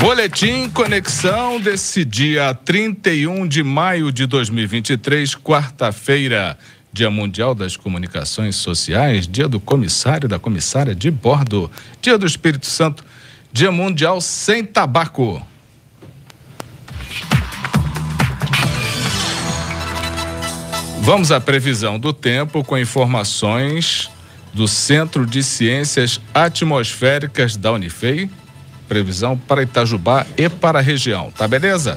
Boletim Conexão desse dia 31 de maio de 2023, quarta-feira, Dia Mundial das Comunicações Sociais, Dia do Comissário da Comissária de Bordo, Dia do Espírito Santo, Dia Mundial sem Tabaco. Vamos à previsão do tempo com informações do Centro de Ciências Atmosféricas da Unifei. Previsão para Itajubá e para a região, tá beleza?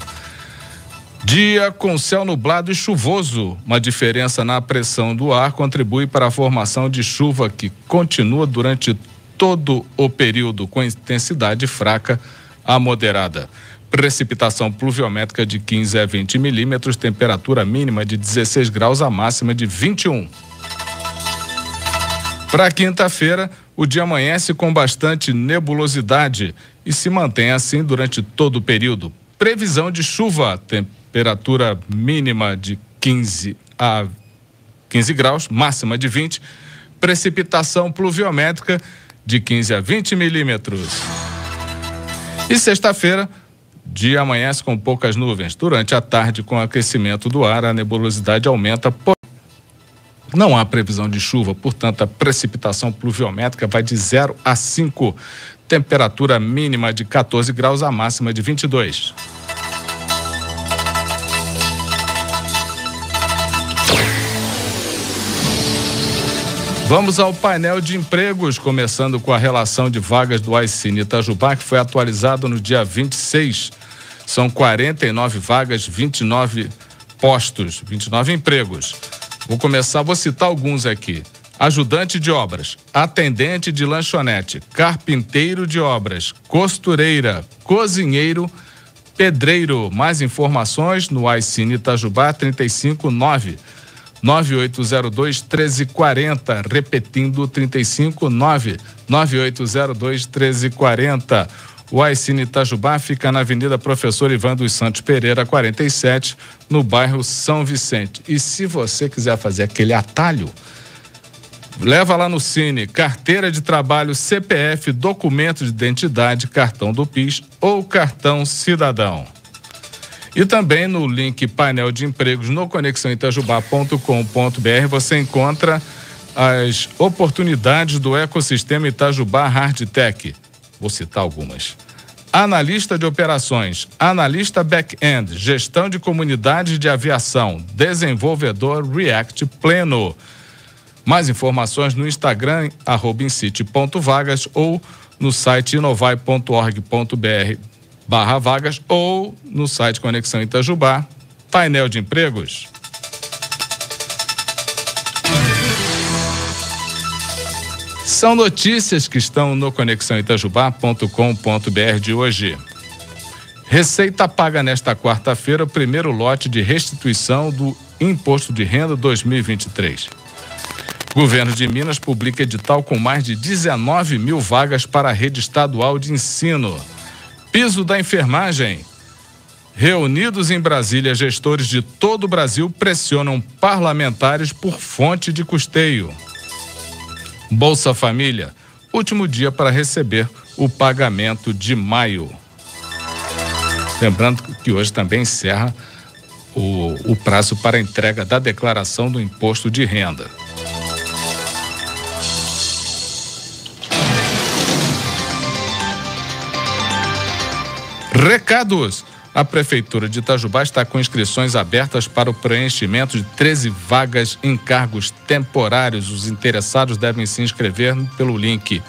Dia com céu nublado e chuvoso. Uma diferença na pressão do ar contribui para a formação de chuva que continua durante todo o período com intensidade fraca a moderada. Precipitação pluviométrica de 15 a 20 milímetros, temperatura mínima de 16 graus, a máxima de 21. Para quinta-feira, o dia amanhece com bastante nebulosidade e se mantém assim durante todo o período. Previsão de chuva, temperatura mínima de 15 a 15 graus, máxima de 20. Precipitação pluviométrica de 15 a 20 milímetros. E sexta-feira, dia amanhece com poucas nuvens. Durante a tarde, com aquecimento do ar, a nebulosidade aumenta. Não há previsão de chuva, portanto, a precipitação pluviométrica vai de 0 a 5. Temperatura mínima de 14 graus, a máxima de 22. Vamos ao painel de empregos, começando com a relação de vagas do Aicine Itajubá, que foi atualizado no dia 26. São 49 vagas, 29 postos, 29 empregos. Vou começar, vou citar alguns aqui. Ajudante de obras, atendente de lanchonete, carpinteiro de obras, costureira, cozinheiro, pedreiro. Mais informações no Aicine Itajubá 359 9802 1340, repetindo 359 9802 1340. O Aicine Itajubá fica na Avenida Professor Ivan dos Santos Pereira, 47, no bairro São Vicente. E se você quiser fazer aquele atalho, leva lá no Cine carteira de trabalho, CPF, documento de identidade, cartão do PIS ou cartão cidadão. E também no link painel de empregos no conexãoitajubá.com.br você encontra as oportunidades do ecossistema Itajubá Hardtech. Vou citar algumas analista de operações, analista back-end, gestão de comunidades de aviação, desenvolvedor React Pleno. Mais informações no Instagram, arroba incite.vagas ou no site inovai.org.br barra vagas ou no site Conexão Itajubá, painel de empregos. São notícias que estão no conexãoitajubá.com.br de hoje. Receita paga nesta quarta-feira o primeiro lote de restituição do Imposto de Renda 2023. Governo de Minas publica edital com mais de 19 mil vagas para a rede estadual de ensino. Piso da enfermagem. Reunidos em Brasília, gestores de todo o Brasil pressionam parlamentares por fonte de custeio. Bolsa Família, último dia para receber o pagamento de maio. Lembrando que hoje também encerra o, o prazo para entrega da declaração do imposto de renda. Recados. A Prefeitura de Itajubá está com inscrições abertas para o preenchimento de 13 vagas em cargos temporários. Os interessados devem se inscrever pelo link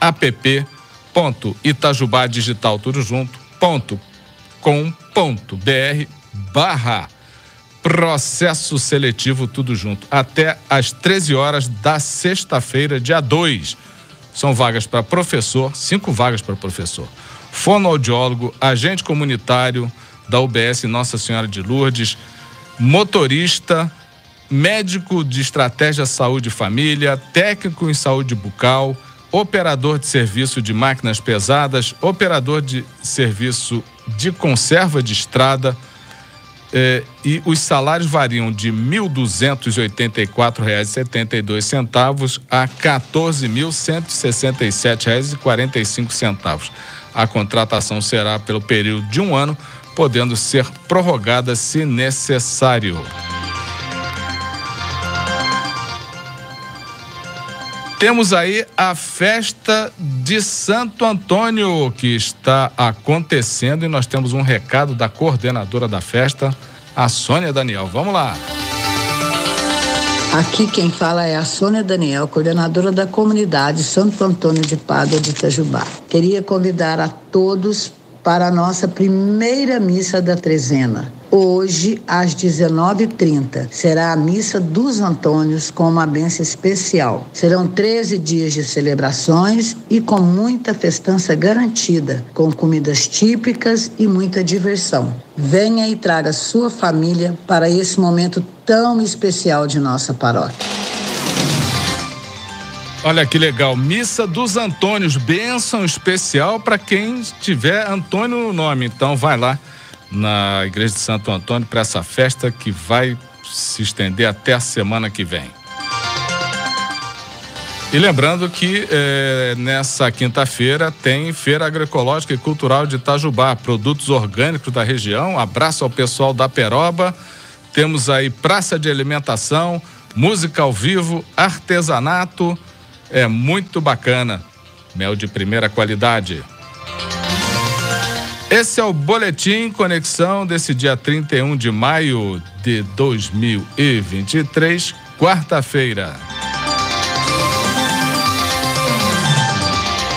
app.itajubadigital tudo junto, ponto, com, ponto, br, barra processo seletivo tudo junto, até às 13 horas da sexta-feira, dia 2. São vagas para professor, cinco vagas para professor fonoaudiólogo, agente comunitário da UBS Nossa Senhora de Lourdes, motorista, médico de estratégia saúde e família, técnico em saúde bucal, operador de serviço de máquinas pesadas, operador de serviço de conserva de estrada. Eh, e os salários variam de R$ 1.284,72 a R$ 14.167,45 A contratação será pelo período de um ano, podendo ser prorrogada se necessário. Temos aí a festa de Santo Antônio que está acontecendo e nós temos um recado da coordenadora da festa, a Sônia Daniel. Vamos lá. Aqui quem fala é a Sônia Daniel, coordenadora da comunidade Santo Antônio de Pádua de Itajubá. Queria convidar a todos para a nossa primeira missa da trezena. Hoje, às 19h30, será a missa dos Antônios com uma benção especial. Serão 13 dias de celebrações e com muita festança garantida, com comidas típicas e muita diversão. Venha e traga sua família para esse momento tão especial de nossa paróquia. Olha que legal, Missa dos Antônios, bênção especial para quem tiver Antônio no nome. Então vai lá na Igreja de Santo Antônio para essa festa que vai se estender até a semana que vem. E lembrando que eh, nessa quinta-feira tem Feira Agroecológica e Cultural de Itajubá, produtos orgânicos da região. Abraço ao pessoal da Peroba. Temos aí praça de alimentação, música ao vivo, artesanato. É muito bacana. Mel de primeira qualidade. Esse é o Boletim Conexão desse dia 31 de maio de 2023, quarta-feira.